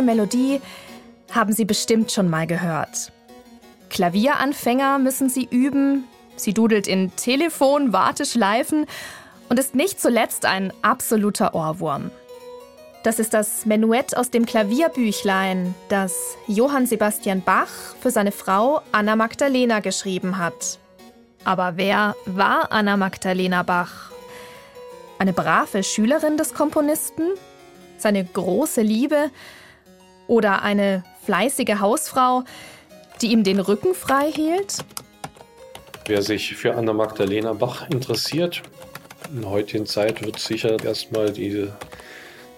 Diese Melodie haben Sie bestimmt schon mal gehört. Klavieranfänger müssen sie üben. Sie dudelt in Telefon, Warteschleifen und ist nicht zuletzt ein absoluter Ohrwurm. Das ist das Menuett aus dem Klavierbüchlein, das Johann Sebastian Bach für seine Frau Anna Magdalena geschrieben hat. Aber wer war Anna Magdalena Bach? Eine brave Schülerin des Komponisten? Seine große Liebe? Oder eine fleißige Hausfrau, die ihm den Rücken frei hielt? Wer sich für Anna Magdalena Bach interessiert, in der heutigen Zeit wird sicher erstmal diese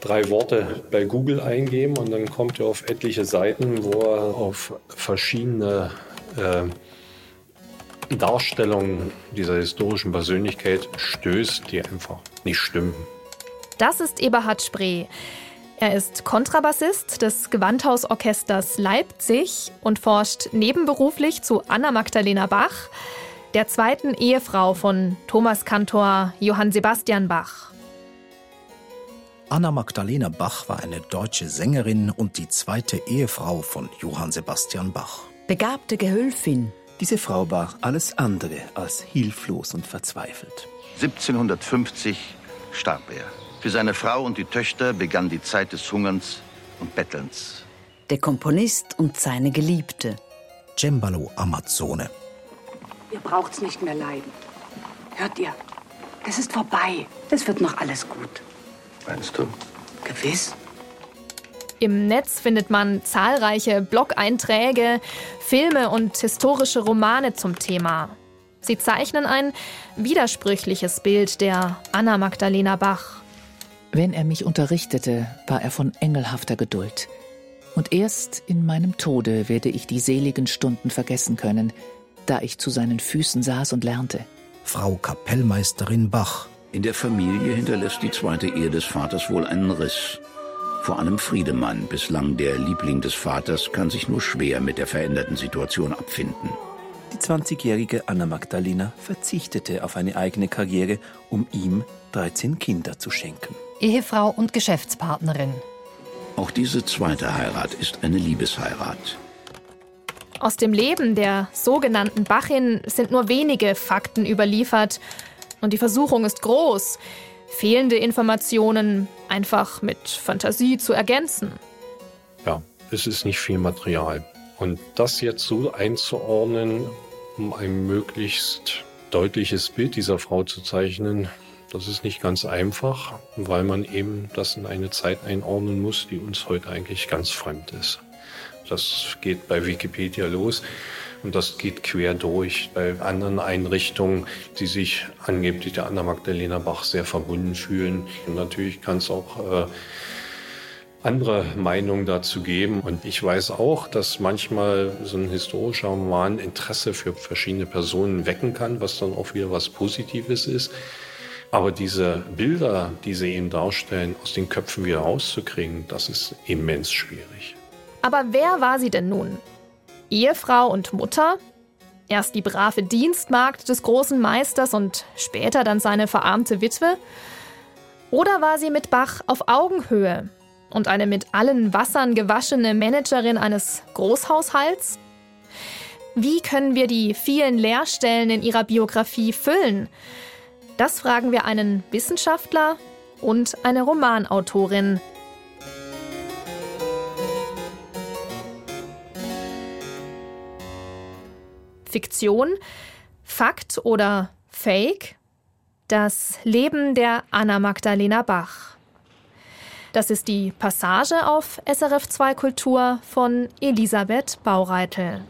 drei Worte bei Google eingeben und dann kommt er auf etliche Seiten, wo er auf verschiedene äh, Darstellungen dieser historischen Persönlichkeit stößt, die einfach nicht stimmen. Das ist Eberhard Spree. Er ist Kontrabassist des Gewandhausorchesters Leipzig und forscht nebenberuflich zu Anna Magdalena Bach, der zweiten Ehefrau von Thomas Kantor Johann Sebastian Bach. Anna Magdalena Bach war eine deutsche Sängerin und die zweite Ehefrau von Johann Sebastian Bach. Begabte Gehülfin. Diese Frau war alles andere als hilflos und verzweifelt. 1750 starb er. Für seine Frau und die Töchter begann die Zeit des Hungerns und Bettelns. Der Komponist und seine Geliebte. Cembalo Amazone. Ihr braucht's nicht mehr leiden. Hört ihr? Das ist vorbei. Das wird noch alles gut. Meinst du? Gewiss. Im Netz findet man zahlreiche Blog-Einträge, Filme und historische Romane zum Thema. Sie zeichnen ein widersprüchliches Bild der Anna Magdalena Bach. Wenn er mich unterrichtete, war er von engelhafter Geduld. Und erst in meinem Tode werde ich die seligen Stunden vergessen können, da ich zu seinen Füßen saß und lernte. Frau Kapellmeisterin Bach. In der Familie hinterlässt die zweite Ehe des Vaters wohl einen Riss. Vor allem Friedemann, bislang der Liebling des Vaters, kann sich nur schwer mit der veränderten Situation abfinden. Die 20-jährige Anna Magdalena verzichtete auf eine eigene Karriere, um ihm 13 Kinder zu schenken. Ehefrau und Geschäftspartnerin. Auch diese zweite Heirat ist eine Liebesheirat. Aus dem Leben der sogenannten Bachin sind nur wenige Fakten überliefert. Und die Versuchung ist groß, fehlende Informationen einfach mit Fantasie zu ergänzen. Ja, es ist nicht viel Material. Und das jetzt so einzuordnen, um ein möglichst deutliches Bild dieser Frau zu zeichnen, das ist nicht ganz einfach, weil man eben das in eine Zeit einordnen muss, die uns heute eigentlich ganz fremd ist. Das geht bei Wikipedia los und das geht quer durch bei anderen Einrichtungen, die sich angeblich der Anna Magdalena Bach sehr verbunden fühlen. Und natürlich kann es auch äh, andere Meinungen dazu geben. Und ich weiß auch, dass manchmal so ein historischer Roman Interesse für verschiedene Personen wecken kann, was dann auch wieder was Positives ist. Aber diese Bilder, die sie eben darstellen, aus den Köpfen wieder rauszukriegen, das ist immens schwierig. Aber wer war sie denn nun? Ehefrau und Mutter? Erst die brave Dienstmagd des großen Meisters und später dann seine verarmte Witwe? Oder war sie mit Bach auf Augenhöhe und eine mit allen Wassern gewaschene Managerin eines Großhaushalts? Wie können wir die vielen Leerstellen in ihrer Biografie füllen? Das fragen wir einen Wissenschaftler und eine Romanautorin. Fiktion, Fakt oder Fake? Das Leben der Anna Magdalena Bach. Das ist die Passage auf SRF 2 Kultur von Elisabeth Baureitel.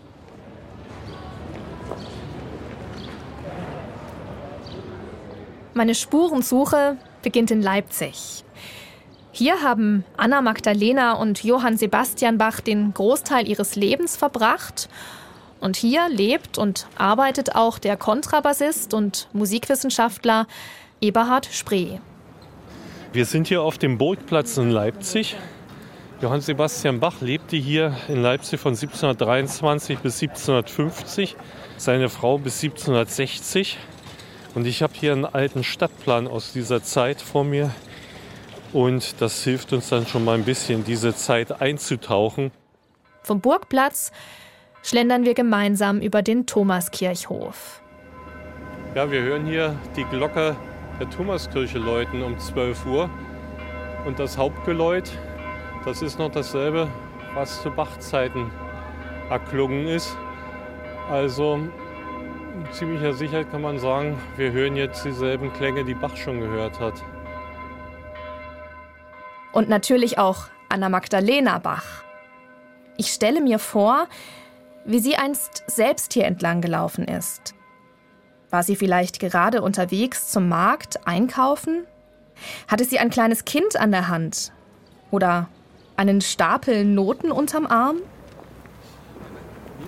Meine Spurensuche beginnt in Leipzig. Hier haben Anna Magdalena und Johann Sebastian Bach den Großteil ihres Lebens verbracht. Und hier lebt und arbeitet auch der Kontrabassist und Musikwissenschaftler Eberhard Spree. Wir sind hier auf dem Burgplatz in Leipzig. Johann Sebastian Bach lebte hier in Leipzig von 1723 bis 1750, seine Frau bis 1760. Und ich habe hier einen alten Stadtplan aus dieser Zeit vor mir. Und das hilft uns dann schon mal ein bisschen, in diese Zeit einzutauchen. Vom Burgplatz schlendern wir gemeinsam über den Thomaskirchhof. Ja, wir hören hier die Glocke der Thomaskirche läuten um 12 Uhr. Und das Hauptgeläut, das ist noch dasselbe, was zu Bachzeiten erklungen ist. Also ziemlicher Sicherheit kann man sagen, wir hören jetzt dieselben Klänge, die Bach schon gehört hat. Und natürlich auch Anna Magdalena Bach. Ich stelle mir vor, wie sie einst selbst hier entlang gelaufen ist. War sie vielleicht gerade unterwegs zum Markt einkaufen? Hatte sie ein kleines Kind an der Hand? Oder einen Stapel Noten unterm Arm?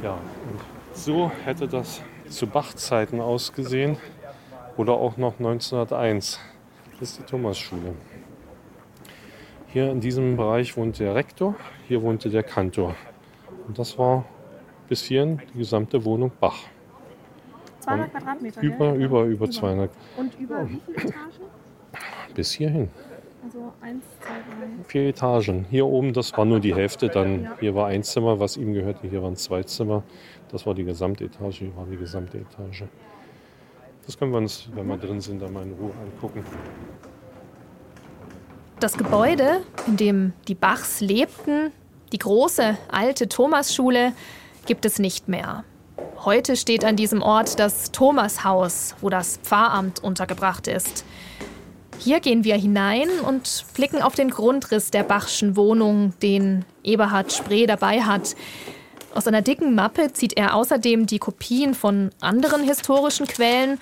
Ja, und so hätte das zu Bach-Zeiten ausgesehen. Oder auch noch 1901. Das ist die Thomasschule. Hier in diesem Bereich wohnte der Rektor, hier wohnte der Kantor. Und das war bis hierhin die gesamte Wohnung Bach. 200 Quadratmeter? Über, gell? über, über 200. Und über wie viele Etagen? Bis hierhin. Also eins, zwei, drei. Vier Etagen. Hier oben, das war nur die Hälfte. Dann hier war ein Zimmer, was ihm gehörte. Hier waren zwei Zimmer. Das war die gesamte Etage. War die gesamte Etage. Das können wir uns, wenn wir drin sind, dann mal in Ruhe angucken. Das Gebäude, in dem die Bachs lebten, die große alte Thomasschule, gibt es nicht mehr. Heute steht an diesem Ort das Thomashaus, wo das Pfarramt untergebracht ist. Hier gehen wir hinein und blicken auf den Grundriss der Bachschen Wohnung, den Eberhard Spree dabei hat. Aus einer dicken Mappe zieht er außerdem die Kopien von anderen historischen Quellen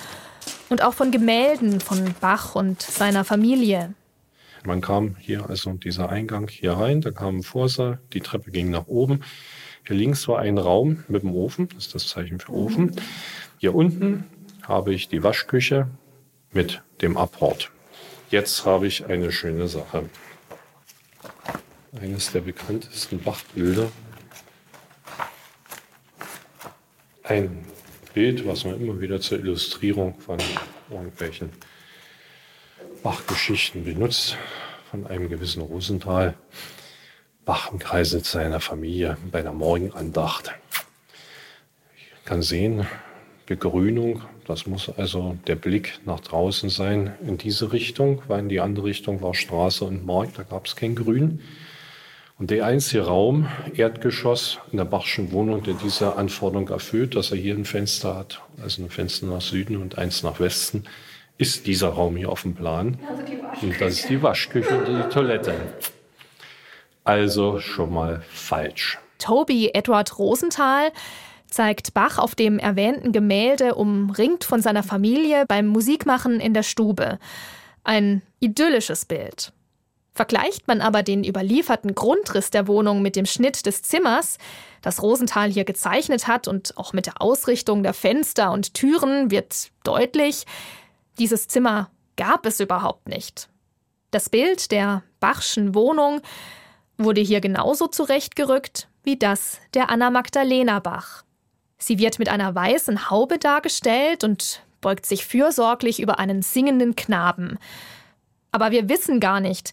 und auch von Gemälden von Bach und seiner Familie. Man kam hier, also dieser Eingang hier rein, da kam ein Vorsaal, die Treppe ging nach oben. Hier links war ein Raum mit dem Ofen, das ist das Zeichen für Ofen. Hier unten habe ich die Waschküche mit dem Abhort. Jetzt habe ich eine schöne Sache. Eines der bekanntesten Bachbilder. Ein Bild, was man immer wieder zur Illustrierung von irgendwelchen Bachgeschichten benutzt, von einem gewissen Rosenthal. Bach im Kreise seiner Familie bei der Morgenandacht. Ich kann sehen, Begrünung, das muss also der Blick nach draußen sein in diese Richtung, weil in die andere Richtung war Straße und Markt, da gab es kein Grün. Und der einzige Raum, Erdgeschoss in der Bachschen Wohnung, der diese Anforderung erfüllt, dass er hier ein Fenster hat, also ein Fenster nach Süden und eins nach Westen, ist dieser Raum hier auf dem Plan. und das ist die Waschküche und die Toilette. Also schon mal falsch. Toby Edward Rosenthal zeigt Bach auf dem erwähnten Gemälde umringt von seiner Familie beim Musikmachen in der Stube. Ein idyllisches Bild. Vergleicht man aber den überlieferten Grundriss der Wohnung mit dem Schnitt des Zimmers, das Rosenthal hier gezeichnet hat, und auch mit der Ausrichtung der Fenster und Türen, wird deutlich, dieses Zimmer gab es überhaupt nicht. Das Bild der Bachschen Wohnung wurde hier genauso zurechtgerückt wie das der Anna Magdalena Bach. Sie wird mit einer weißen Haube dargestellt und beugt sich fürsorglich über einen singenden Knaben. Aber wir wissen gar nicht,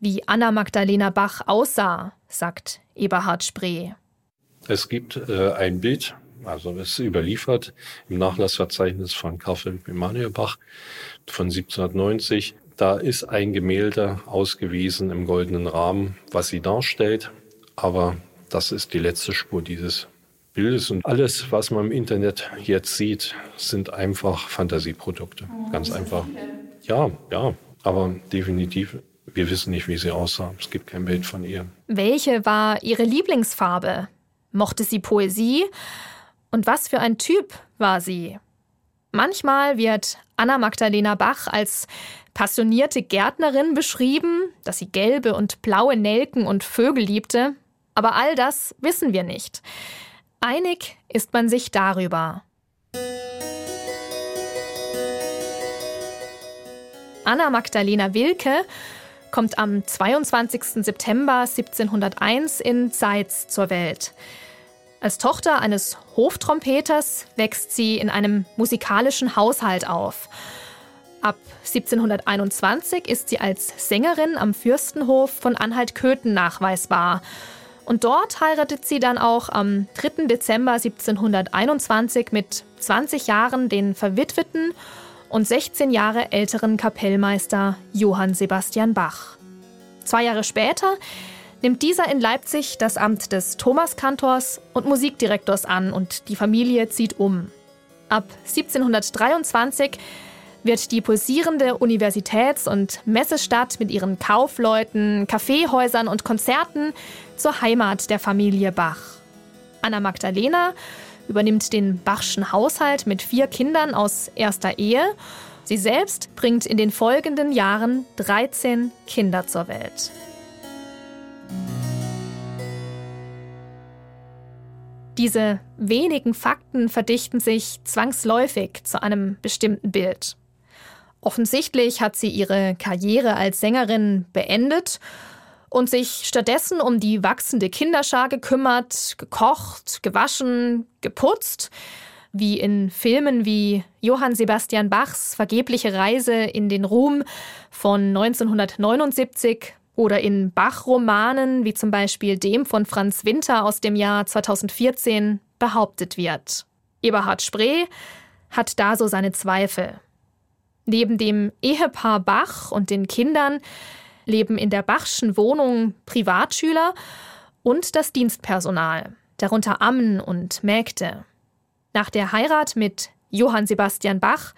wie Anna Magdalena Bach aussah, sagt Eberhard Spree. Es gibt äh, ein Bild, also es ist überliefert im Nachlassverzeichnis von Karl Philipp Emanuel Bach von 1790. Da ist ein Gemälde ausgewiesen im goldenen Rahmen, was sie darstellt. Aber das ist die letzte Spur dieses Bildes. Und alles, was man im Internet jetzt sieht, sind einfach Fantasieprodukte. Ganz einfach. Ja, ja. Aber definitiv, wir wissen nicht, wie sie aussah. Es gibt kein Bild von ihr. Welche war ihre Lieblingsfarbe? Mochte sie Poesie? Und was für ein Typ war sie? Manchmal wird Anna Magdalena Bach als passionierte Gärtnerin beschrieben, dass sie gelbe und blaue Nelken und Vögel liebte. Aber all das wissen wir nicht. Einig ist man sich darüber. Anna Magdalena Wilke kommt am 22. September 1701 in Zeitz zur Welt. Als Tochter eines Hoftrompeters wächst sie in einem musikalischen Haushalt auf. Ab 1721 ist sie als Sängerin am Fürstenhof von Anhalt-Köthen nachweisbar. Und dort heiratet sie dann auch am 3. Dezember 1721 mit 20 Jahren den verwitweten und 16 Jahre älteren Kapellmeister Johann Sebastian Bach. Zwei Jahre später nimmt dieser in Leipzig das Amt des Thomaskantors und Musikdirektors an und die Familie zieht um. Ab 1723 wird die pulsierende Universitäts- und Messestadt mit ihren Kaufleuten, Kaffeehäusern und Konzerten zur Heimat der Familie Bach. Anna Magdalena übernimmt den Bachschen Haushalt mit vier Kindern aus erster Ehe. Sie selbst bringt in den folgenden Jahren 13 Kinder zur Welt. Diese wenigen Fakten verdichten sich zwangsläufig zu einem bestimmten Bild. Offensichtlich hat sie ihre Karriere als Sängerin beendet und sich stattdessen um die wachsende Kinderschar gekümmert, gekocht, gewaschen, geputzt, wie in Filmen wie Johann Sebastian Bachs vergebliche Reise in den Ruhm von 1979 oder in Bach-Romanen wie zum Beispiel dem von Franz Winter aus dem Jahr 2014 behauptet wird. Eberhard Spree hat da so seine Zweifel. Neben dem Ehepaar Bach und den Kindern leben in der Bachschen Wohnung Privatschüler und das Dienstpersonal, darunter Ammen und Mägde. Nach der Heirat mit Johann Sebastian Bach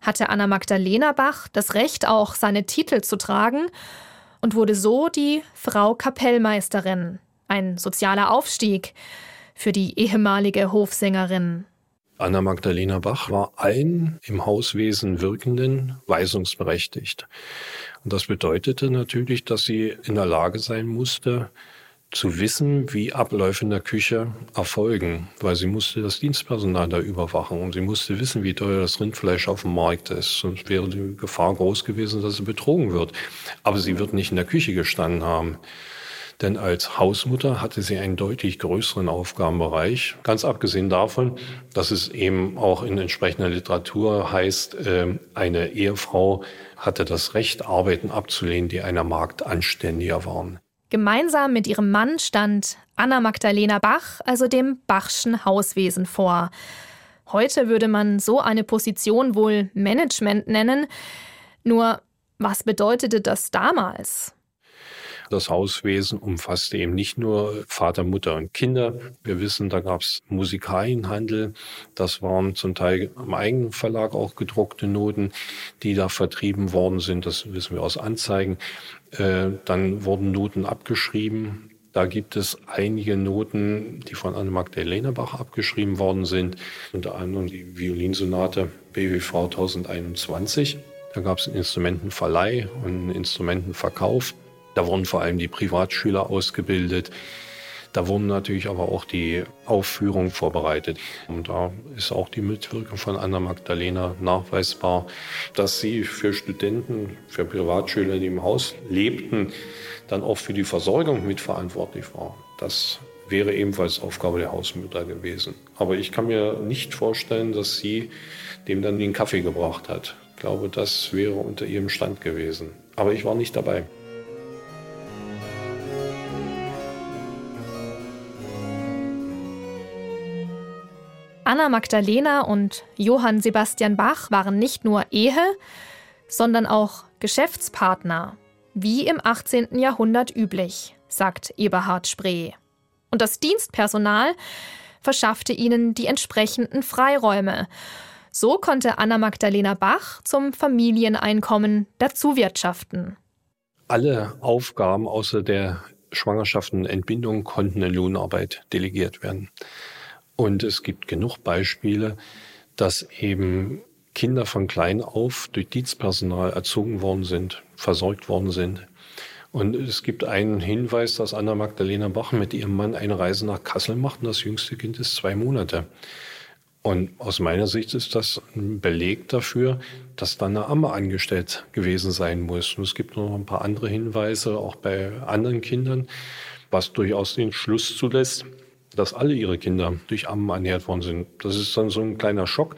hatte Anna Magdalena Bach das Recht, auch seine Titel zu tragen und wurde so die Frau Kapellmeisterin, ein sozialer Aufstieg für die ehemalige Hofsängerin. Anna Magdalena Bach war allen im Hauswesen Wirkenden weisungsberechtigt. Und das bedeutete natürlich, dass sie in der Lage sein musste, zu wissen, wie Abläufe in der Küche erfolgen, weil sie musste das Dienstpersonal da überwachen und sie musste wissen, wie teuer das Rindfleisch auf dem Markt ist. Sonst wäre die Gefahr groß gewesen, dass sie betrogen wird. Aber sie wird nicht in der Küche gestanden haben. Denn als Hausmutter hatte sie einen deutlich größeren Aufgabenbereich. Ganz abgesehen davon, dass es eben auch in entsprechender Literatur heißt, ähm, eine Ehefrau hatte das Recht, Arbeiten abzulehnen, die einer Magd anständiger waren. Gemeinsam mit ihrem Mann stand Anna Magdalena Bach, also dem Bachschen Hauswesen vor. Heute würde man so eine Position wohl Management nennen. Nur was bedeutete das damals? Das Hauswesen umfasste eben nicht nur Vater, Mutter und Kinder. Wir wissen, da gab es Musikalienhandel. Das waren zum Teil im eigenen Verlag auch gedruckte Noten, die da vertrieben worden sind. Das wissen wir aus Anzeigen. Äh, dann wurden Noten abgeschrieben. Da gibt es einige Noten, die von Anne Magdalena Bach abgeschrieben worden sind. Unter anderem die Violinsonate BWV 1021. Da gab es einen Instrumentenverleih und einen Instrumentenverkauf. Da wurden vor allem die Privatschüler ausgebildet. Da wurden natürlich aber auch die Aufführungen vorbereitet. Und da ist auch die Mitwirkung von Anna Magdalena nachweisbar, dass sie für Studenten, für Privatschüler, die im Haus lebten, dann auch für die Versorgung mitverantwortlich war. Das wäre ebenfalls Aufgabe der Hausmutter gewesen. Aber ich kann mir nicht vorstellen, dass sie dem dann den Kaffee gebracht hat. Ich glaube, das wäre unter ihrem Stand gewesen. Aber ich war nicht dabei. Anna Magdalena und Johann Sebastian Bach waren nicht nur Ehe, sondern auch Geschäftspartner, wie im 18. Jahrhundert üblich, sagt Eberhard Spree. Und das Dienstpersonal verschaffte ihnen die entsprechenden Freiräume. So konnte Anna Magdalena Bach zum Familieneinkommen dazuwirtschaften. Alle Aufgaben außer der Schwangerschaft und Entbindung konnten in Lohnarbeit delegiert werden. Und es gibt genug Beispiele, dass eben Kinder von klein auf durch Dienstpersonal erzogen worden sind, versorgt worden sind. Und es gibt einen Hinweis, dass Anna Magdalena Bach mit ihrem Mann eine Reise nach Kassel macht und das jüngste Kind ist zwei Monate. Und aus meiner Sicht ist das ein Beleg dafür, dass da eine Amme angestellt gewesen sein muss. Und es gibt noch ein paar andere Hinweise, auch bei anderen Kindern, was durchaus den Schluss zulässt, dass alle ihre Kinder durch Ammen ernährt worden sind. Das ist dann so ein kleiner Schock,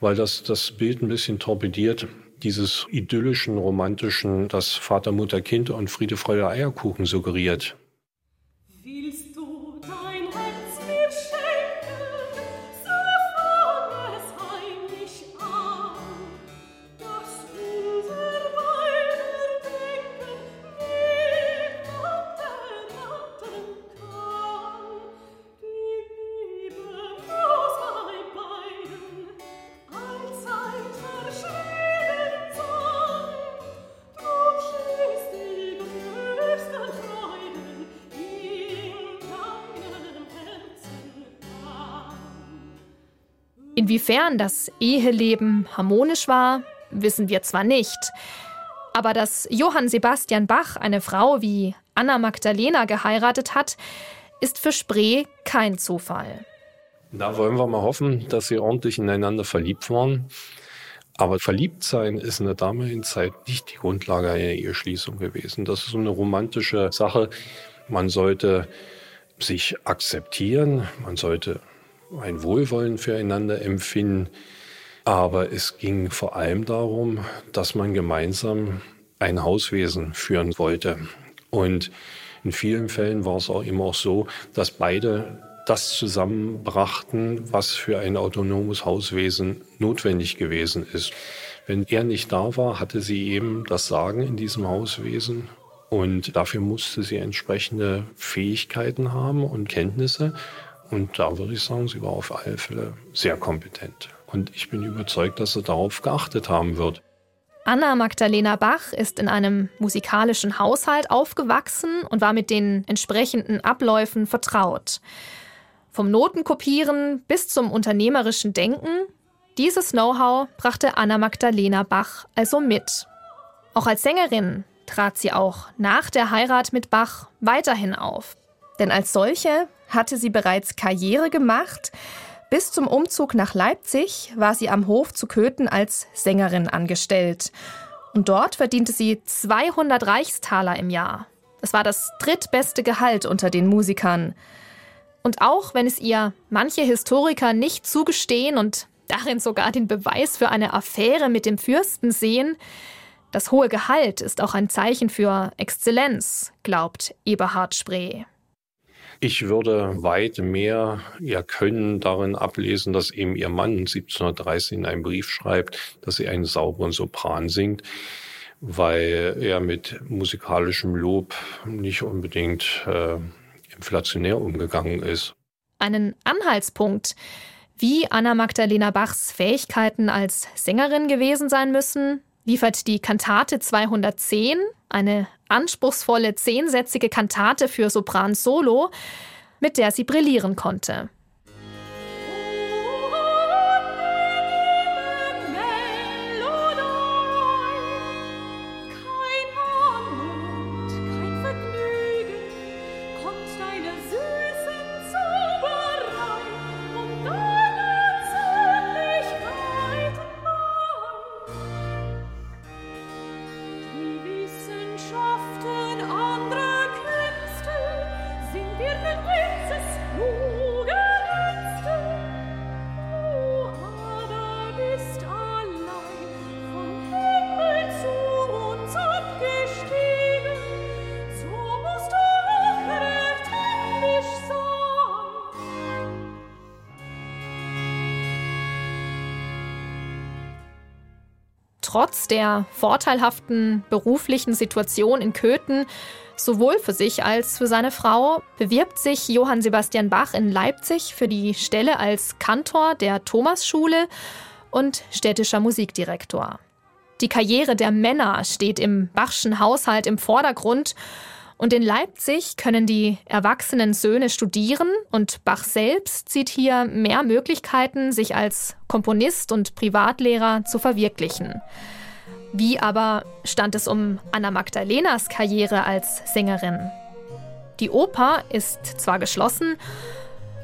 weil das das Bild ein bisschen torpediert, dieses idyllischen, romantischen, das Vater, Mutter, Kind und Friede, Freude, Eierkuchen suggeriert. Inwiefern das Eheleben harmonisch war, wissen wir zwar nicht. Aber dass Johann Sebastian Bach eine Frau wie Anna Magdalena geheiratet hat, ist für Spree kein Zufall. Da wollen wir mal hoffen, dass sie ordentlich ineinander verliebt waren. Aber verliebt sein ist in der damaligen Zeit nicht die Grundlage einer Eheschließung gewesen. Das ist so eine romantische Sache. Man sollte sich akzeptieren, man sollte ein Wohlwollen füreinander empfinden. Aber es ging vor allem darum, dass man gemeinsam ein Hauswesen führen wollte. Und in vielen Fällen war es auch immer auch so, dass beide das zusammenbrachten, was für ein autonomes Hauswesen notwendig gewesen ist. Wenn er nicht da war, hatte sie eben das Sagen in diesem Hauswesen und dafür musste sie entsprechende Fähigkeiten haben und Kenntnisse. Und da würde ich sagen, sie war auf alle Fälle sehr kompetent. Und ich bin überzeugt, dass sie darauf geachtet haben wird. Anna Magdalena Bach ist in einem musikalischen Haushalt aufgewachsen und war mit den entsprechenden Abläufen vertraut. Vom Notenkopieren bis zum unternehmerischen Denken, dieses Know-how brachte Anna Magdalena Bach also mit. Auch als Sängerin trat sie auch nach der Heirat mit Bach weiterhin auf. Denn als solche hatte sie bereits Karriere gemacht. Bis zum Umzug nach Leipzig war sie am Hof zu Köthen als Sängerin angestellt. Und dort verdiente sie 200 Reichstaler im Jahr. Das war das drittbeste Gehalt unter den Musikern. Und auch wenn es ihr manche Historiker nicht zugestehen und darin sogar den Beweis für eine Affäre mit dem Fürsten sehen, das hohe Gehalt ist auch ein Zeichen für Exzellenz, glaubt Eberhard Spree. Ich würde weit mehr ihr Können darin ablesen, dass eben ihr Mann 1730 in einem Brief schreibt, dass sie einen sauberen Sopran singt, weil er mit musikalischem Lob nicht unbedingt äh, inflationär umgegangen ist. Einen Anhaltspunkt, wie Anna Magdalena Bachs Fähigkeiten als Sängerin gewesen sein müssen, liefert die Kantate 210, eine anspruchsvolle zehnsätzige Kantate für Sopran Solo, mit der sie brillieren konnte. Trotz der vorteilhaften beruflichen Situation in Köthen sowohl für sich als für seine Frau bewirbt sich Johann Sebastian Bach in Leipzig für die Stelle als Kantor der Thomasschule und städtischer Musikdirektor. Die Karriere der Männer steht im Bachschen Haushalt im Vordergrund und in Leipzig können die erwachsenen Söhne studieren und Bach selbst sieht hier mehr Möglichkeiten, sich als Komponist und Privatlehrer zu verwirklichen. Wie aber stand es um Anna Magdalenas Karriere als Sängerin? Die Oper ist zwar geschlossen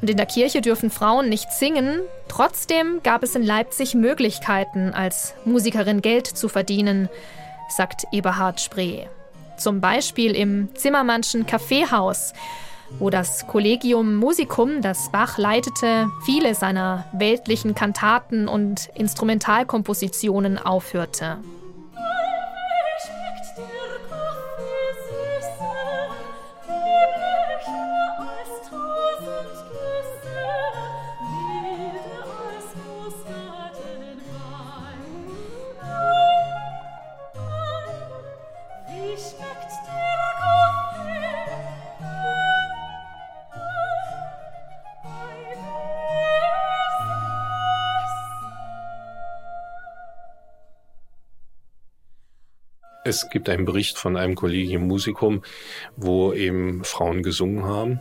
und in der Kirche dürfen Frauen nicht singen, trotzdem gab es in Leipzig Möglichkeiten, als Musikerin Geld zu verdienen, sagt Eberhard Spree. Zum Beispiel im Zimmermannschen Kaffeehaus, wo das Collegium Musicum, das Bach leitete, viele seiner weltlichen Kantaten und Instrumentalkompositionen aufhörte. Es gibt einen Bericht von einem Kollegium Musikum, wo eben Frauen gesungen haben.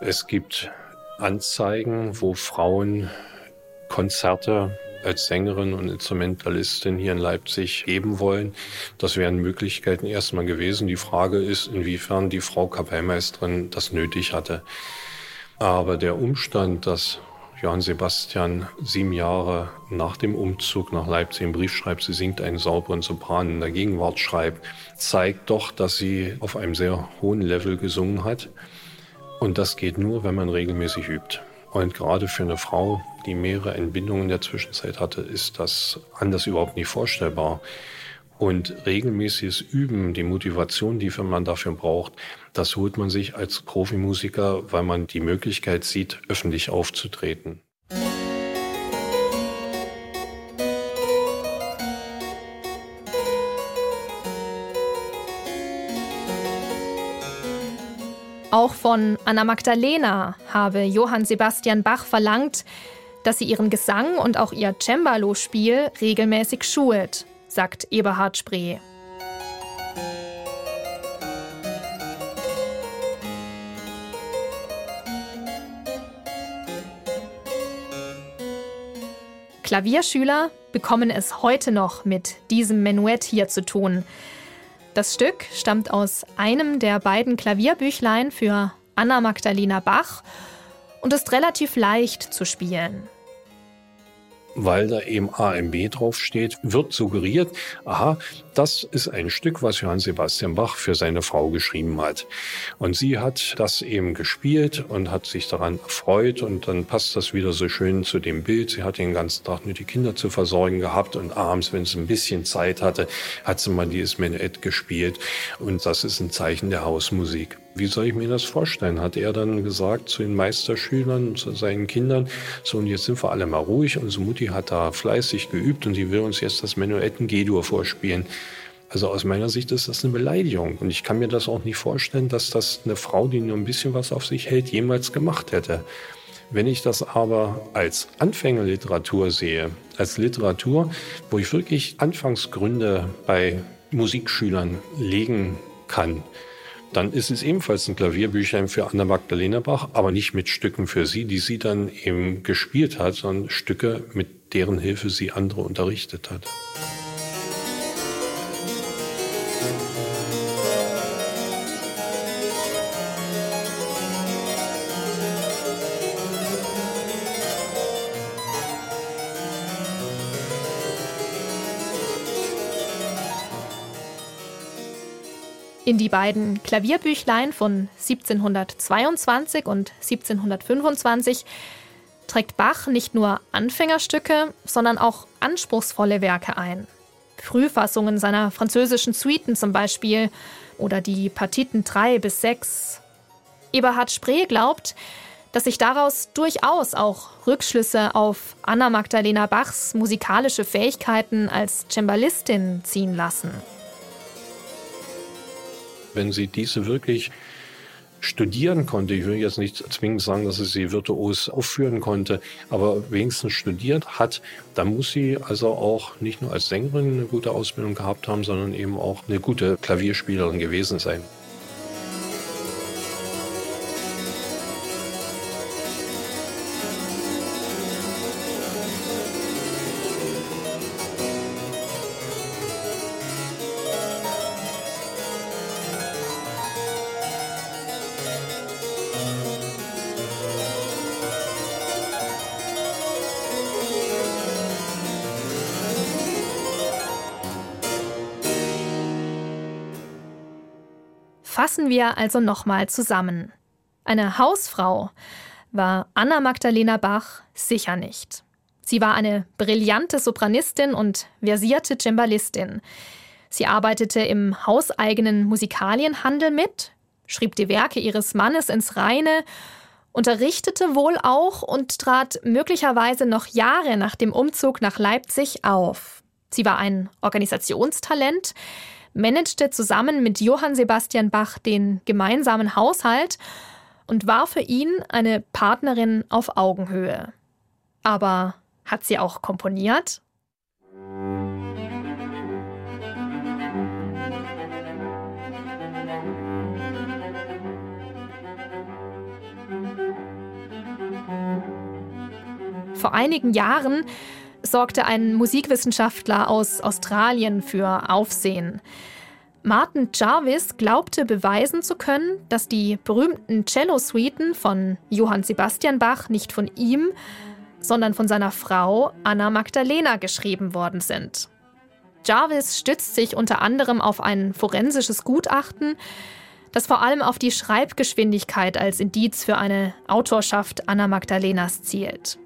Es gibt Anzeigen, wo Frauen Konzerte als Sängerin und Instrumentalistin hier in Leipzig geben wollen. Das wären Möglichkeiten erstmal gewesen. Die Frage ist, inwiefern die Frau Kapellmeisterin das nötig hatte. Aber der Umstand, dass Johann Sebastian sieben Jahre nach dem Umzug nach Leipzig einen Brief schreibt, sie singt einen sauberen Sopran in der Gegenwart schreibt, zeigt doch, dass sie auf einem sehr hohen Level gesungen hat. Und das geht nur, wenn man regelmäßig übt. Und gerade für eine Frau, die mehrere Entbindungen in der Zwischenzeit hatte, ist das anders überhaupt nicht vorstellbar. Und regelmäßiges Üben, die Motivation, die man dafür braucht, das holt man sich als Profimusiker, weil man die Möglichkeit sieht, öffentlich aufzutreten. Auch von Anna Magdalena habe Johann Sebastian Bach verlangt, dass sie ihren Gesang und auch ihr Cembalo-Spiel regelmäßig schult, sagt Eberhard Spree. Klavierschüler bekommen es heute noch mit diesem Menuett hier zu tun. Das Stück stammt aus einem der beiden Klavierbüchlein für Anna Magdalena Bach und ist relativ leicht zu spielen weil da eben AMB draufsteht, wird suggeriert, aha, das ist ein Stück, was Johann Sebastian Bach für seine Frau geschrieben hat. Und sie hat das eben gespielt und hat sich daran erfreut und dann passt das wieder so schön zu dem Bild. Sie hat den ganzen Tag nur die Kinder zu versorgen gehabt und abends, wenn sie ein bisschen Zeit hatte, hat sie mal dieses Menuett gespielt und das ist ein Zeichen der Hausmusik. Wie soll ich mir das vorstellen? Hat er dann gesagt zu den Meisterschülern, zu seinen Kindern, so und jetzt sind wir alle mal ruhig. Unsere Mutti hat da fleißig geübt und die will uns jetzt das Menuetten G-Dur vorspielen. Also aus meiner Sicht ist das eine Beleidigung. Und ich kann mir das auch nicht vorstellen, dass das eine Frau, die nur ein bisschen was auf sich hält, jemals gemacht hätte. Wenn ich das aber als Anfängerliteratur sehe, als Literatur, wo ich wirklich Anfangsgründe bei Musikschülern legen kann, dann ist es ebenfalls ein Klavierbüchlein für Anna Magdalena Bach, aber nicht mit Stücken für sie, die sie dann eben gespielt hat, sondern Stücke, mit deren Hilfe sie andere unterrichtet hat. In die beiden Klavierbüchlein von 1722 und 1725 trägt Bach nicht nur Anfängerstücke, sondern auch anspruchsvolle Werke ein. Frühfassungen seiner französischen Suiten zum Beispiel oder die Partiten 3 bis 6. Eberhard Spree glaubt, dass sich daraus durchaus auch Rückschlüsse auf Anna Magdalena Bachs musikalische Fähigkeiten als Cembalistin ziehen lassen wenn sie diese wirklich studieren konnte. Ich will jetzt nicht zwingend sagen, dass sie sie virtuos aufführen konnte, aber wenigstens studiert hat, dann muss sie also auch nicht nur als Sängerin eine gute Ausbildung gehabt haben, sondern eben auch eine gute Klavierspielerin gewesen sein. Wir also nochmal zusammen. Eine Hausfrau war Anna Magdalena Bach sicher nicht. Sie war eine brillante Sopranistin und versierte Cembalistin. Sie arbeitete im hauseigenen Musikalienhandel mit, schrieb die Werke ihres Mannes ins Reine, unterrichtete wohl auch und trat möglicherweise noch Jahre nach dem Umzug nach Leipzig auf. Sie war ein Organisationstalent, managte zusammen mit Johann Sebastian Bach den gemeinsamen Haushalt und war für ihn eine Partnerin auf Augenhöhe. Aber hat sie auch komponiert? Vor einigen Jahren sorgte ein Musikwissenschaftler aus Australien für Aufsehen. Martin Jarvis glaubte beweisen zu können, dass die berühmten Cello-Suiten von Johann Sebastian Bach nicht von ihm, sondern von seiner Frau Anna Magdalena geschrieben worden sind. Jarvis stützt sich unter anderem auf ein forensisches Gutachten, das vor allem auf die Schreibgeschwindigkeit als Indiz für eine Autorschaft Anna Magdalenas zielt.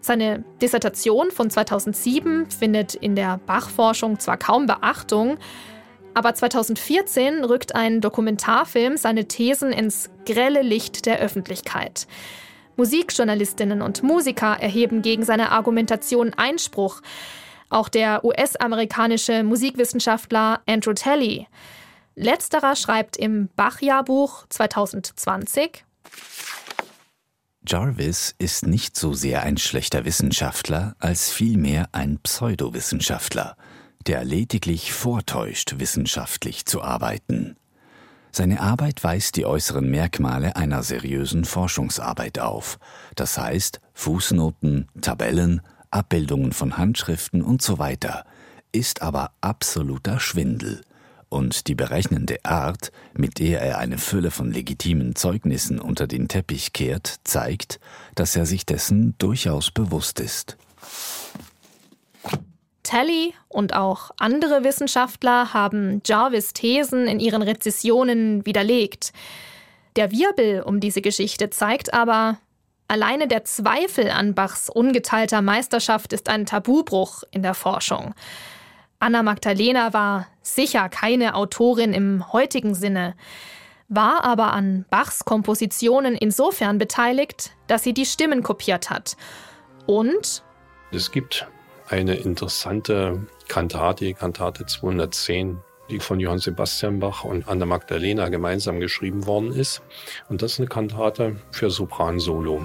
Seine Dissertation von 2007 findet in der Bach-Forschung zwar kaum Beachtung, aber 2014 rückt ein Dokumentarfilm seine Thesen ins grelle Licht der Öffentlichkeit. Musikjournalistinnen und Musiker erheben gegen seine Argumentation Einspruch. Auch der US-amerikanische Musikwissenschaftler Andrew Talley. Letzterer schreibt im Bach-Jahrbuch 2020 Jarvis ist nicht so sehr ein schlechter Wissenschaftler als vielmehr ein Pseudowissenschaftler, der lediglich vortäuscht, wissenschaftlich zu arbeiten. Seine Arbeit weist die äußeren Merkmale einer seriösen Forschungsarbeit auf, das heißt Fußnoten, Tabellen, Abbildungen von Handschriften und so weiter, ist aber absoluter Schwindel und die berechnende Art, mit der er eine Fülle von legitimen Zeugnissen unter den Teppich kehrt, zeigt, dass er sich dessen durchaus bewusst ist. Talley und auch andere Wissenschaftler haben Jarvis Thesen in ihren Rezessionen widerlegt. Der Wirbel um diese Geschichte zeigt aber, alleine der Zweifel an Bachs ungeteilter Meisterschaft ist ein Tabubruch in der Forschung. Anna Magdalena war sicher keine Autorin im heutigen Sinne, war aber an Bachs Kompositionen insofern beteiligt, dass sie die Stimmen kopiert hat. Und es gibt eine interessante Kantate, Kantate 210, die von Johann Sebastian Bach und Anna Magdalena gemeinsam geschrieben worden ist. Und das ist eine Kantate für Sopran-Solo.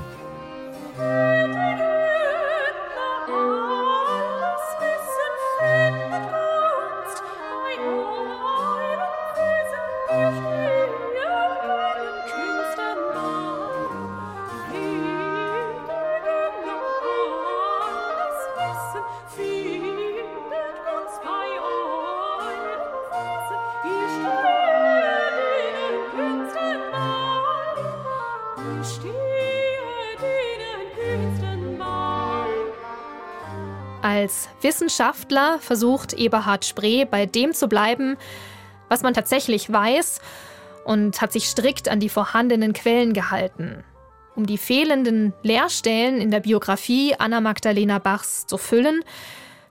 Als Wissenschaftler versucht Eberhard Spree bei dem zu bleiben, was man tatsächlich weiß und hat sich strikt an die vorhandenen Quellen gehalten. Um die fehlenden Leerstellen in der Biografie Anna Magdalena Bachs zu füllen,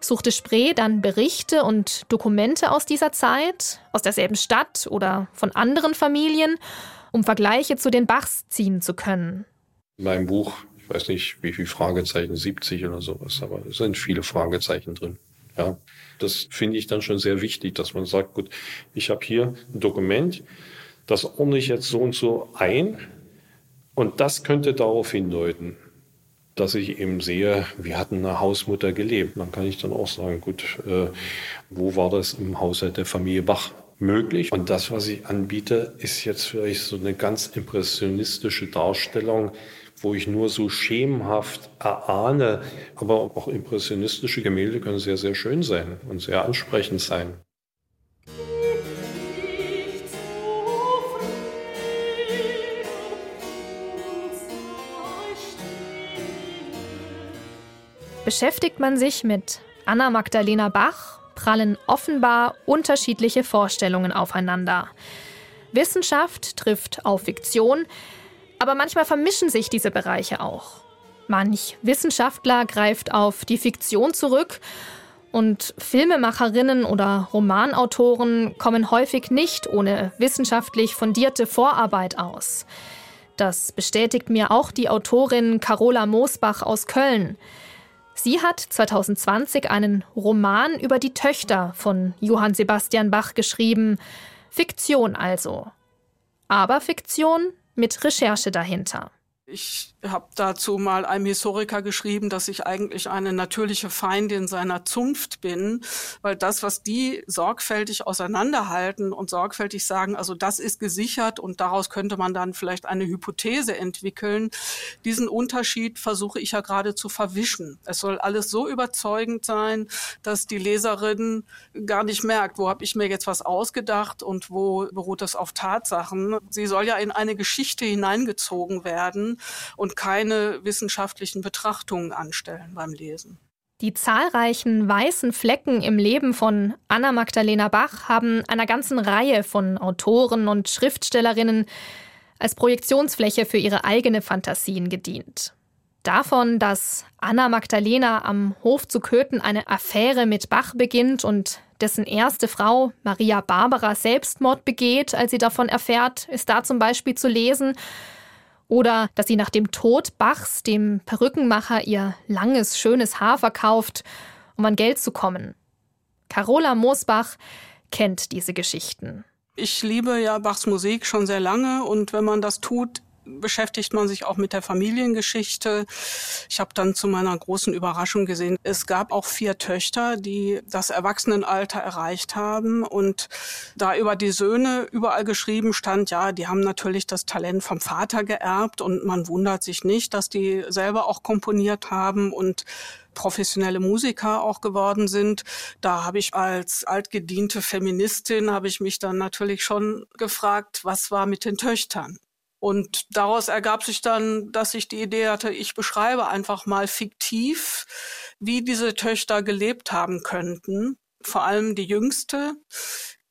suchte Spree dann Berichte und Dokumente aus dieser Zeit, aus derselben Stadt oder von anderen Familien, um Vergleiche zu den Bachs ziehen zu können. In meinem Buch weiß nicht, wie viele Fragezeichen, 70 oder sowas, aber es sind viele Fragezeichen drin. Ja, das finde ich dann schon sehr wichtig, dass man sagt, gut, ich habe hier ein Dokument, das ordne ich jetzt so und so ein und das könnte darauf hindeuten, dass ich eben sehe, wir hatten eine Hausmutter gelebt. Dann kann ich dann auch sagen, gut, äh, wo war das im Haushalt der Familie Bach möglich? Und das, was ich anbiete, ist jetzt vielleicht so eine ganz impressionistische Darstellung wo ich nur so schemenhaft erahne. Aber auch impressionistische Gemälde können sehr, sehr schön sein und sehr ansprechend sein. Beschäftigt man sich mit Anna Magdalena Bach, prallen offenbar unterschiedliche Vorstellungen aufeinander. Wissenschaft trifft auf Fiktion, aber manchmal vermischen sich diese Bereiche auch. Manch Wissenschaftler greift auf die Fiktion zurück und Filmemacherinnen oder Romanautoren kommen häufig nicht ohne wissenschaftlich fundierte Vorarbeit aus. Das bestätigt mir auch die Autorin Carola Moosbach aus Köln. Sie hat 2020 einen Roman über die Töchter von Johann Sebastian Bach geschrieben. Fiktion also. Aber Fiktion mit Recherche dahinter. Ich habe dazu mal einem Historiker geschrieben, dass ich eigentlich eine natürliche Feindin seiner Zunft bin, weil das, was die sorgfältig auseinanderhalten und sorgfältig sagen, also das ist gesichert und daraus könnte man dann vielleicht eine Hypothese entwickeln, diesen Unterschied versuche ich ja gerade zu verwischen. Es soll alles so überzeugend sein, dass die Leserin gar nicht merkt, wo habe ich mir jetzt was ausgedacht und wo beruht das auf Tatsachen. Sie soll ja in eine Geschichte hineingezogen werden und keine wissenschaftlichen Betrachtungen anstellen beim Lesen. Die zahlreichen weißen Flecken im Leben von Anna Magdalena Bach haben einer ganzen Reihe von Autoren und Schriftstellerinnen als Projektionsfläche für ihre eigene Fantasien gedient. Davon, dass Anna Magdalena am Hof zu Köthen eine Affäre mit Bach beginnt und dessen erste Frau, Maria Barbara, Selbstmord begeht, als sie davon erfährt, ist da zum Beispiel zu lesen. Oder dass sie nach dem Tod Bachs, dem Perückenmacher, ihr langes, schönes Haar verkauft, um an Geld zu kommen. Carola Moosbach kennt diese Geschichten. Ich liebe ja Bachs Musik schon sehr lange und wenn man das tut, beschäftigt man sich auch mit der Familiengeschichte. Ich habe dann zu meiner großen Überraschung gesehen, es gab auch vier Töchter, die das Erwachsenenalter erreicht haben. Und da über die Söhne überall geschrieben stand, ja, die haben natürlich das Talent vom Vater geerbt und man wundert sich nicht, dass die selber auch komponiert haben und professionelle Musiker auch geworden sind. Da habe ich als altgediente Feministin, habe ich mich dann natürlich schon gefragt, was war mit den Töchtern? Und daraus ergab sich dann, dass ich die Idee hatte, ich beschreibe einfach mal fiktiv, wie diese Töchter gelebt haben könnten. Vor allem die jüngste,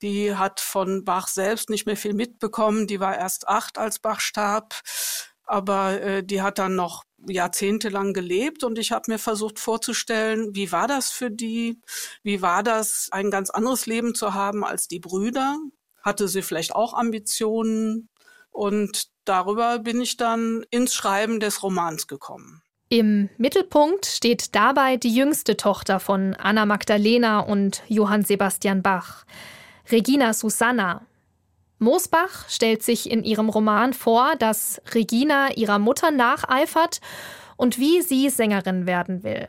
die hat von Bach selbst nicht mehr viel mitbekommen. Die war erst acht, als Bach starb. Aber äh, die hat dann noch jahrzehntelang gelebt und ich habe mir versucht vorzustellen, wie war das für die? Wie war das, ein ganz anderes Leben zu haben als die Brüder? Hatte sie vielleicht auch Ambitionen? Und darüber bin ich dann ins Schreiben des Romans gekommen. Im Mittelpunkt steht dabei die jüngste Tochter von Anna Magdalena und Johann Sebastian Bach, Regina Susanna. Moosbach stellt sich in ihrem Roman vor, dass Regina ihrer Mutter nacheifert und wie sie Sängerin werden will.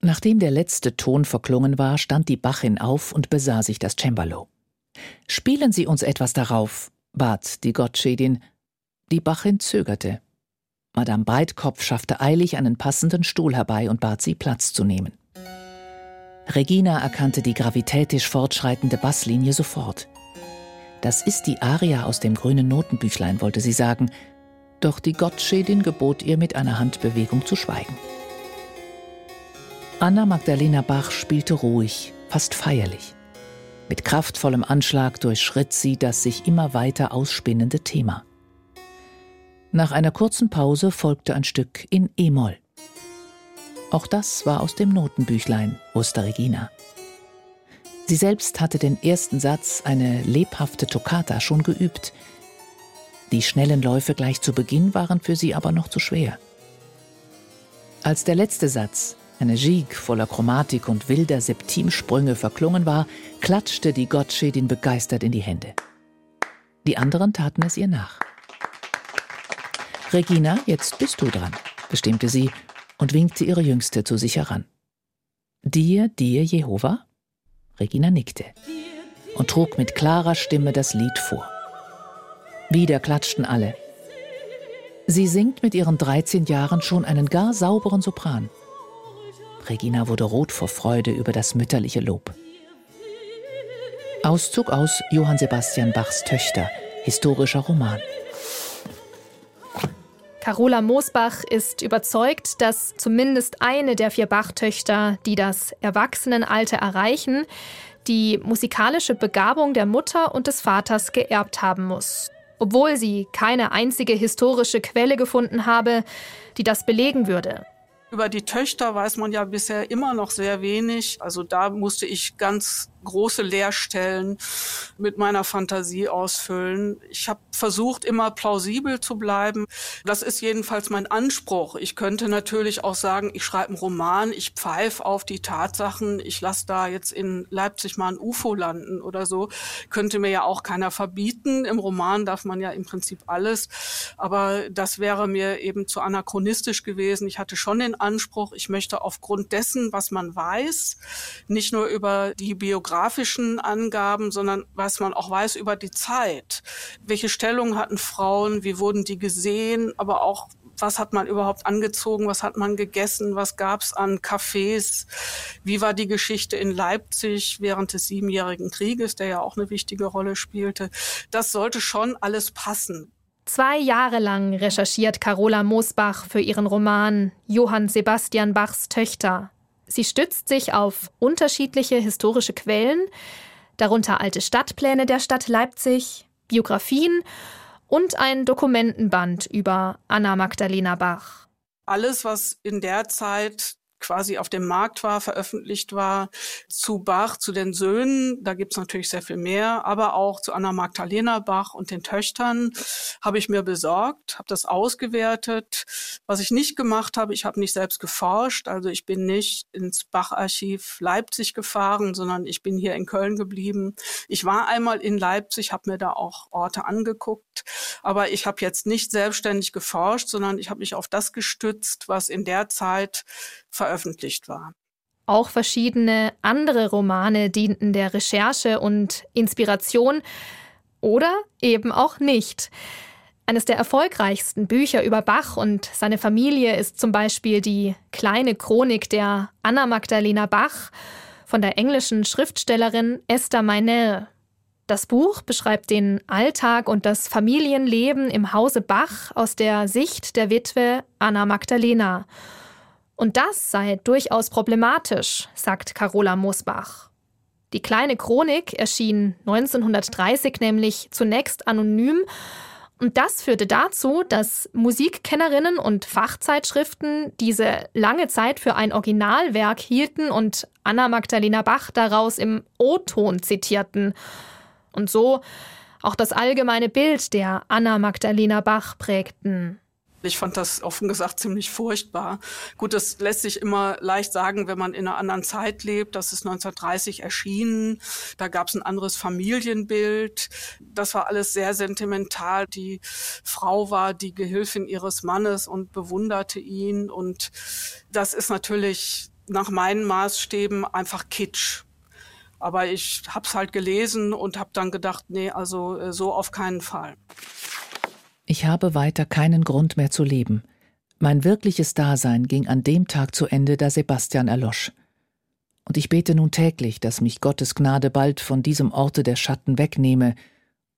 Nachdem der letzte Ton verklungen war, stand die Bachin auf und besah sich das Cembalo. Spielen Sie uns etwas darauf, bat die Gottschedin. Die Bachin zögerte. Madame Breitkopf schaffte eilig einen passenden Stuhl herbei und bat sie, Platz zu nehmen. Regina erkannte die gravitätisch fortschreitende Basslinie sofort. Das ist die Aria aus dem grünen Notenbüchlein, wollte sie sagen, doch die Gottschedin gebot ihr mit einer Handbewegung zu schweigen. Anna Magdalena Bach spielte ruhig, fast feierlich. Mit kraftvollem Anschlag durchschritt sie das sich immer weiter ausspinnende Thema. Nach einer kurzen Pause folgte ein Stück in E-Moll. Auch das war aus dem Notenbüchlein, wusste Regina. Sie selbst hatte den ersten Satz, eine lebhafte Toccata, schon geübt. Die schnellen Läufe gleich zu Beginn waren für sie aber noch zu schwer. Als der letzte Satz, eine Gigue voller Chromatik und wilder Septimsprünge verklungen war, klatschte die Gottschedin begeistert in die Hände. Die anderen taten es ihr nach. Regina, jetzt bist du dran, bestimmte sie und winkte ihre Jüngste zu sich heran. Dir, dir, Jehova? Regina nickte und trug mit klarer Stimme das Lied vor. Wieder klatschten alle. Sie singt mit ihren 13 Jahren schon einen gar sauberen Sopran. Regina wurde rot vor Freude über das mütterliche Lob. Auszug aus Johann Sebastian Bachs Töchter, historischer Roman. Carola Moosbach ist überzeugt, dass zumindest eine der vier Bach-Töchter, die das Erwachsenenalter erreichen, die musikalische Begabung der Mutter und des Vaters geerbt haben muss. Obwohl sie keine einzige historische Quelle gefunden habe, die das belegen würde. Über die Töchter weiß man ja bisher immer noch sehr wenig. Also da musste ich ganz große Leerstellen mit meiner Fantasie ausfüllen. Ich habe versucht, immer plausibel zu bleiben. Das ist jedenfalls mein Anspruch. Ich könnte natürlich auch sagen, ich schreibe einen Roman, ich pfeife auf die Tatsachen, ich lasse da jetzt in Leipzig mal ein UFO landen oder so. Könnte mir ja auch keiner verbieten. Im Roman darf man ja im Prinzip alles. Aber das wäre mir eben zu anachronistisch gewesen. Ich hatte schon den Anspruch, ich möchte aufgrund dessen, was man weiß, nicht nur über die biografischen Angaben, sondern was man auch weiß über die Zeit. Welche Stellung hatten Frauen? Wie wurden die gesehen? Aber auch was hat man überhaupt angezogen, was hat man gegessen, was gab es an Cafés, wie war die Geschichte in Leipzig während des Siebenjährigen Krieges, der ja auch eine wichtige Rolle spielte. Das sollte schon alles passen. Zwei Jahre lang recherchiert Carola Moosbach für ihren Roman Johann Sebastian Bachs Töchter. Sie stützt sich auf unterschiedliche historische Quellen, darunter alte Stadtpläne der Stadt Leipzig, Biografien und ein Dokumentenband über Anna Magdalena Bach. Alles, was in der Zeit quasi auf dem Markt war, veröffentlicht war, zu Bach, zu den Söhnen, da gibt's natürlich sehr viel mehr, aber auch zu Anna Magdalena Bach und den Töchtern habe ich mir besorgt, habe das ausgewertet. Was ich nicht gemacht habe, ich habe nicht selbst geforscht, also ich bin nicht ins Bach-Archiv Leipzig gefahren, sondern ich bin hier in Köln geblieben. Ich war einmal in Leipzig, habe mir da auch Orte angeguckt, aber ich habe jetzt nicht selbstständig geforscht, sondern ich habe mich auf das gestützt, was in der Zeit veröffentlicht war. Auch verschiedene andere Romane dienten der Recherche und Inspiration oder eben auch nicht. Eines der erfolgreichsten Bücher über Bach und seine Familie ist zum Beispiel die kleine Chronik der Anna Magdalena Bach von der englischen Schriftstellerin Esther Meinel. Das Buch beschreibt den Alltag und das Familienleben im Hause Bach aus der Sicht der Witwe Anna Magdalena und das sei durchaus problematisch, sagt Carola Mosbach. Die kleine Chronik erschien 1930 nämlich zunächst anonym und das führte dazu, dass Musikkennerinnen und Fachzeitschriften diese lange Zeit für ein Originalwerk hielten und Anna Magdalena Bach daraus im O-Ton zitierten und so auch das allgemeine Bild der Anna Magdalena Bach prägten. Ich fand das offen gesagt ziemlich furchtbar. Gut, das lässt sich immer leicht sagen, wenn man in einer anderen Zeit lebt. Das ist 1930 erschienen. Da gab es ein anderes Familienbild. Das war alles sehr sentimental. Die Frau war die Gehilfin ihres Mannes und bewunderte ihn. Und das ist natürlich nach meinen Maßstäben einfach Kitsch. Aber ich habe es halt gelesen und habe dann gedacht, nee, also äh, so auf keinen Fall. Ich habe weiter keinen Grund mehr zu leben. Mein wirkliches Dasein ging an dem Tag zu Ende, da Sebastian erlosch. Und ich bete nun täglich, dass mich Gottes Gnade bald von diesem Orte der Schatten wegnehme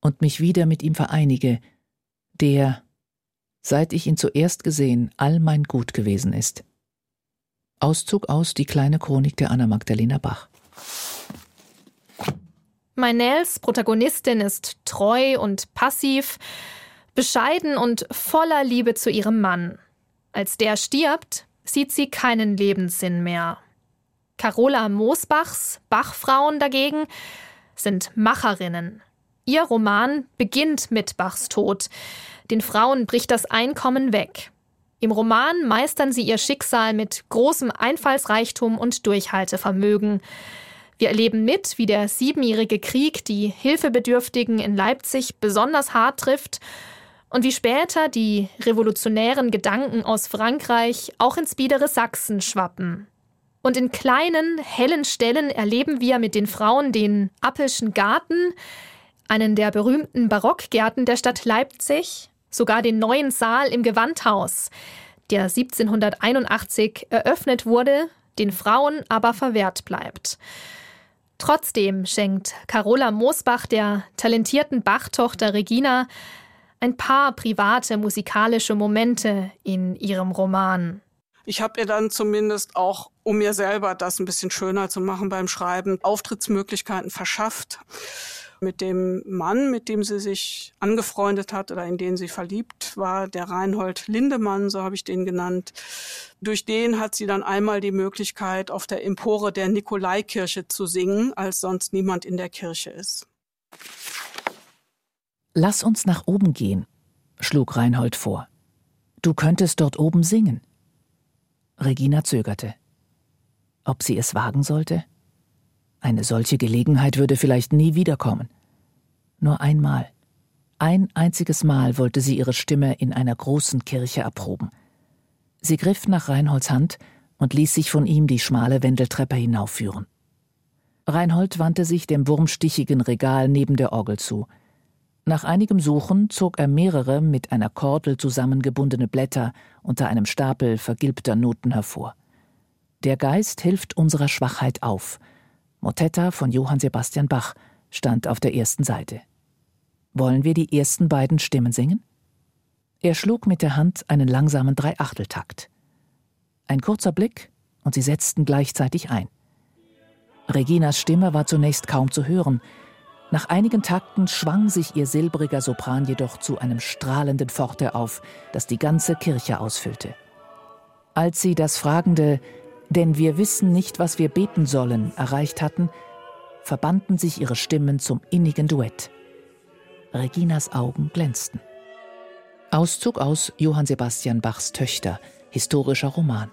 und mich wieder mit ihm vereinige, der, seit ich ihn zuerst gesehen, all mein Gut gewesen ist. Auszug aus die kleine Chronik der Anna Magdalena Bach. Meinels Protagonistin ist treu und passiv, bescheiden und voller Liebe zu ihrem Mann. Als der stirbt, sieht sie keinen Lebenssinn mehr. Carola Moosbachs Bachfrauen dagegen sind Macherinnen. Ihr Roman beginnt mit Bachs Tod. Den Frauen bricht das Einkommen weg. Im Roman meistern sie ihr Schicksal mit großem Einfallsreichtum und Durchhaltevermögen. Wir erleben mit, wie der siebenjährige Krieg die Hilfebedürftigen in Leipzig besonders hart trifft und wie später die revolutionären Gedanken aus Frankreich auch ins biedere Sachsen schwappen. Und in kleinen, hellen Stellen erleben wir mit den Frauen den Appelschen Garten, einen der berühmten Barockgärten der Stadt Leipzig, sogar den neuen Saal im Gewandhaus, der 1781 eröffnet wurde, den Frauen aber verwehrt bleibt. Trotzdem schenkt Carola Moosbach der talentierten Bachtochter Regina ein paar private musikalische Momente in ihrem Roman. Ich habe ihr dann zumindest auch, um mir selber das ein bisschen schöner zu machen beim Schreiben, Auftrittsmöglichkeiten verschafft. Mit dem Mann, mit dem sie sich angefreundet hat oder in den sie verliebt war, der Reinhold Lindemann, so habe ich den genannt. Durch den hat sie dann einmal die Möglichkeit, auf der Empore der Nikolaikirche zu singen, als sonst niemand in der Kirche ist. Lass uns nach oben gehen, schlug Reinhold vor. Du könntest dort oben singen. Regina zögerte. Ob sie es wagen sollte? Eine solche Gelegenheit würde vielleicht nie wiederkommen. Nur einmal, ein einziges Mal wollte sie ihre Stimme in einer großen Kirche erproben. Sie griff nach Reinholds Hand und ließ sich von ihm die schmale Wendeltreppe hinaufführen. Reinhold wandte sich dem wurmstichigen Regal neben der Orgel zu. Nach einigem Suchen zog er mehrere mit einer Kordel zusammengebundene Blätter unter einem Stapel vergilbter Noten hervor. Der Geist hilft unserer Schwachheit auf – Motetta von Johann Sebastian Bach stand auf der ersten Seite. Wollen wir die ersten beiden Stimmen singen? Er schlug mit der Hand einen langsamen Dreiachteltakt. Ein kurzer Blick und sie setzten gleichzeitig ein. Reginas Stimme war zunächst kaum zu hören. Nach einigen Takten schwang sich ihr silbriger Sopran jedoch zu einem strahlenden Forte auf, das die ganze Kirche ausfüllte. Als sie das fragende denn wir wissen nicht, was wir beten sollen, erreicht hatten, verbanden sich ihre Stimmen zum innigen Duett. Reginas Augen glänzten. Auszug aus Johann Sebastian Bachs Töchter, historischer Roman.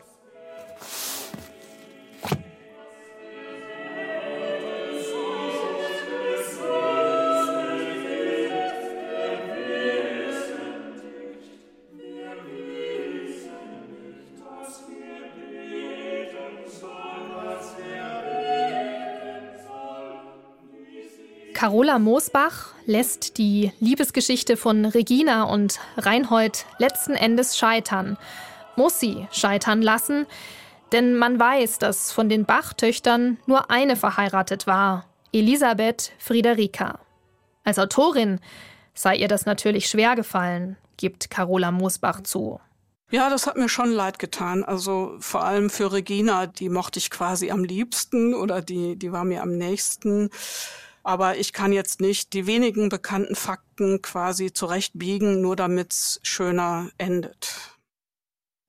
Carola Moosbach lässt die Liebesgeschichte von Regina und Reinhold letzten Endes scheitern. Muss sie scheitern lassen, denn man weiß, dass von den Bach-Töchtern nur eine verheiratet war, Elisabeth Friederika. Als Autorin sei ihr das natürlich schwer gefallen, gibt Carola Moosbach zu. Ja, das hat mir schon leid getan. Also vor allem für Regina, die mochte ich quasi am liebsten oder die, die war mir am nächsten. Aber ich kann jetzt nicht die wenigen bekannten Fakten quasi zurechtbiegen, nur damit es schöner endet.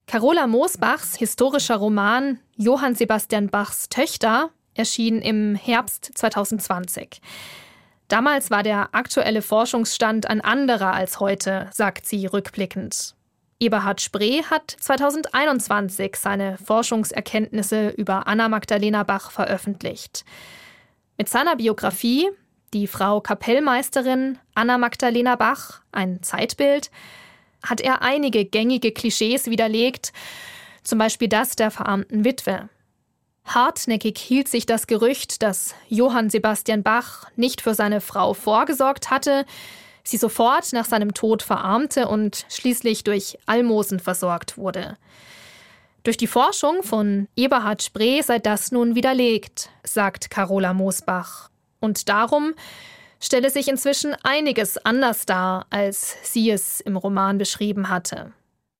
Carola Moosbachs historischer Roman Johann Sebastian Bachs Töchter erschien im Herbst 2020. Damals war der aktuelle Forschungsstand ein anderer als heute, sagt sie rückblickend. Eberhard Spree hat 2021 seine Forschungserkenntnisse über Anna Magdalena Bach veröffentlicht. Mit seiner Biografie, die Frau Kapellmeisterin Anna Magdalena Bach, ein Zeitbild, hat er einige gängige Klischees widerlegt, zum Beispiel das der verarmten Witwe. Hartnäckig hielt sich das Gerücht, dass Johann Sebastian Bach nicht für seine Frau vorgesorgt hatte, sie sofort nach seinem Tod verarmte und schließlich durch Almosen versorgt wurde. Durch die Forschung von Eberhard Spree sei das nun widerlegt, sagt Carola Moosbach. Und darum stelle sich inzwischen einiges anders dar, als sie es im Roman beschrieben hatte.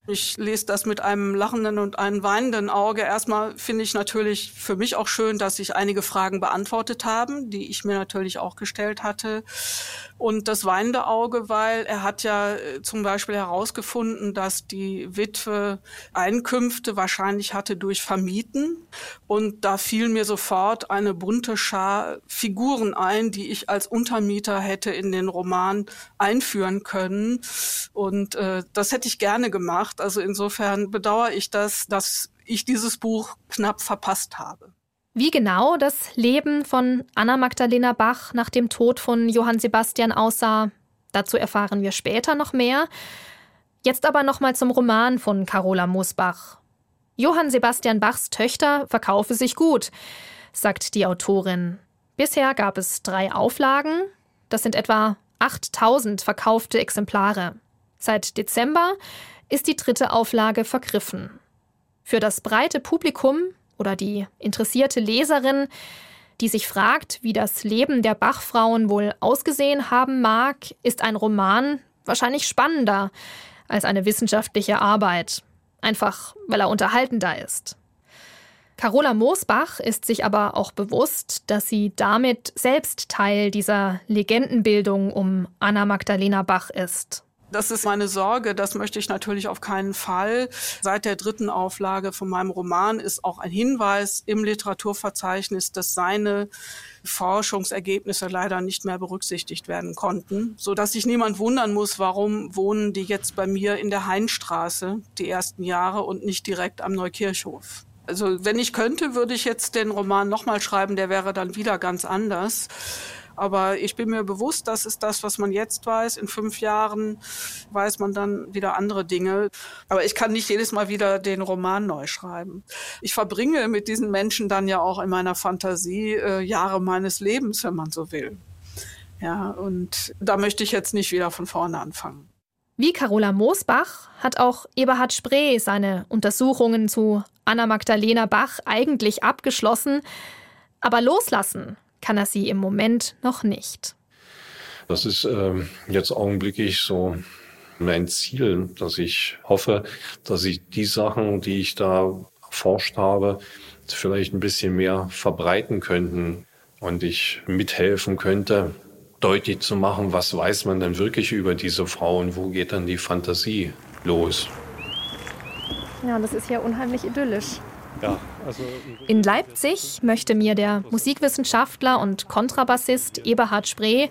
Ich lese das mit einem lachenden und einem weinenden Auge. Erstmal finde ich natürlich für mich auch schön, dass sich einige Fragen beantwortet haben, die ich mir natürlich auch gestellt hatte. Und das weinende Auge, weil er hat ja äh, zum Beispiel herausgefunden, dass die Witwe Einkünfte wahrscheinlich hatte durch Vermieten. Und da fiel mir sofort eine bunte Schar Figuren ein, die ich als Untermieter hätte in den Roman einführen können. Und äh, das hätte ich gerne gemacht. Also insofern bedauere ich das, dass ich dieses Buch knapp verpasst habe. Wie genau das Leben von Anna Magdalena Bach nach dem Tod von Johann Sebastian aussah, dazu erfahren wir später noch mehr. Jetzt aber nochmal zum Roman von Carola Moosbach. Johann Sebastian Bachs Töchter verkaufe sich gut, sagt die Autorin. Bisher gab es drei Auflagen. Das sind etwa 8000 verkaufte Exemplare. Seit Dezember ist die dritte Auflage vergriffen. Für das breite Publikum oder die interessierte Leserin, die sich fragt, wie das Leben der Bachfrauen wohl ausgesehen haben mag, ist ein Roman wahrscheinlich spannender als eine wissenschaftliche Arbeit, einfach weil er unterhaltender ist. Carola Moosbach ist sich aber auch bewusst, dass sie damit selbst Teil dieser Legendenbildung um Anna Magdalena Bach ist. Das ist meine Sorge, das möchte ich natürlich auf keinen Fall. Seit der dritten Auflage von meinem Roman ist auch ein Hinweis im Literaturverzeichnis, dass seine Forschungsergebnisse leider nicht mehr berücksichtigt werden konnten, so dass sich niemand wundern muss, warum wohnen die jetzt bei mir in der Heinstraße die ersten Jahre und nicht direkt am Neukirchhof. Also wenn ich könnte, würde ich jetzt den Roman nochmal schreiben, der wäre dann wieder ganz anders. Aber ich bin mir bewusst, das ist das, was man jetzt weiß. In fünf Jahren weiß man dann wieder andere Dinge. Aber ich kann nicht jedes Mal wieder den Roman neu schreiben. Ich verbringe mit diesen Menschen dann ja auch in meiner Fantasie äh, Jahre meines Lebens, wenn man so will. Ja, und da möchte ich jetzt nicht wieder von vorne anfangen. Wie Carola Moosbach hat auch Eberhard Spree seine Untersuchungen zu Anna Magdalena Bach eigentlich abgeschlossen, aber loslassen kann er sie im Moment noch nicht. Das ist äh, jetzt augenblicklich so mein Ziel, dass ich hoffe, dass ich die Sachen, die ich da erforscht habe, vielleicht ein bisschen mehr verbreiten könnten und ich mithelfen könnte, deutlich zu machen, was weiß man denn wirklich über diese Frau und wo geht dann die Fantasie los. Ja, das ist ja unheimlich idyllisch. Ja, also In Leipzig möchte mir der Musikwissenschaftler und Kontrabassist Eberhard Spree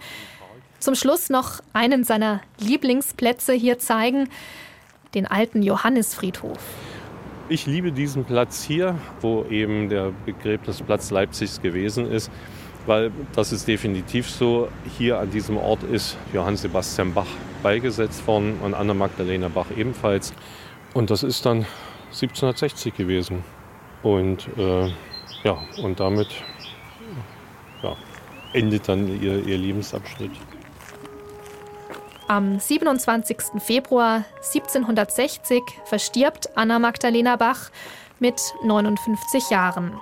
zum Schluss noch einen seiner Lieblingsplätze hier zeigen, den alten Johannisfriedhof. Ich liebe diesen Platz hier, wo eben der Begräbnisplatz Leipzigs gewesen ist, weil das ist definitiv so. Hier an diesem Ort ist Johann Sebastian Bach beigesetzt worden und Anna Magdalena Bach ebenfalls. Und das ist dann 1760 gewesen. Und äh, ja, und damit ja, endet dann ihr, ihr Lebensabschnitt. Am 27. Februar 1760 verstirbt Anna Magdalena Bach mit 59 Jahren.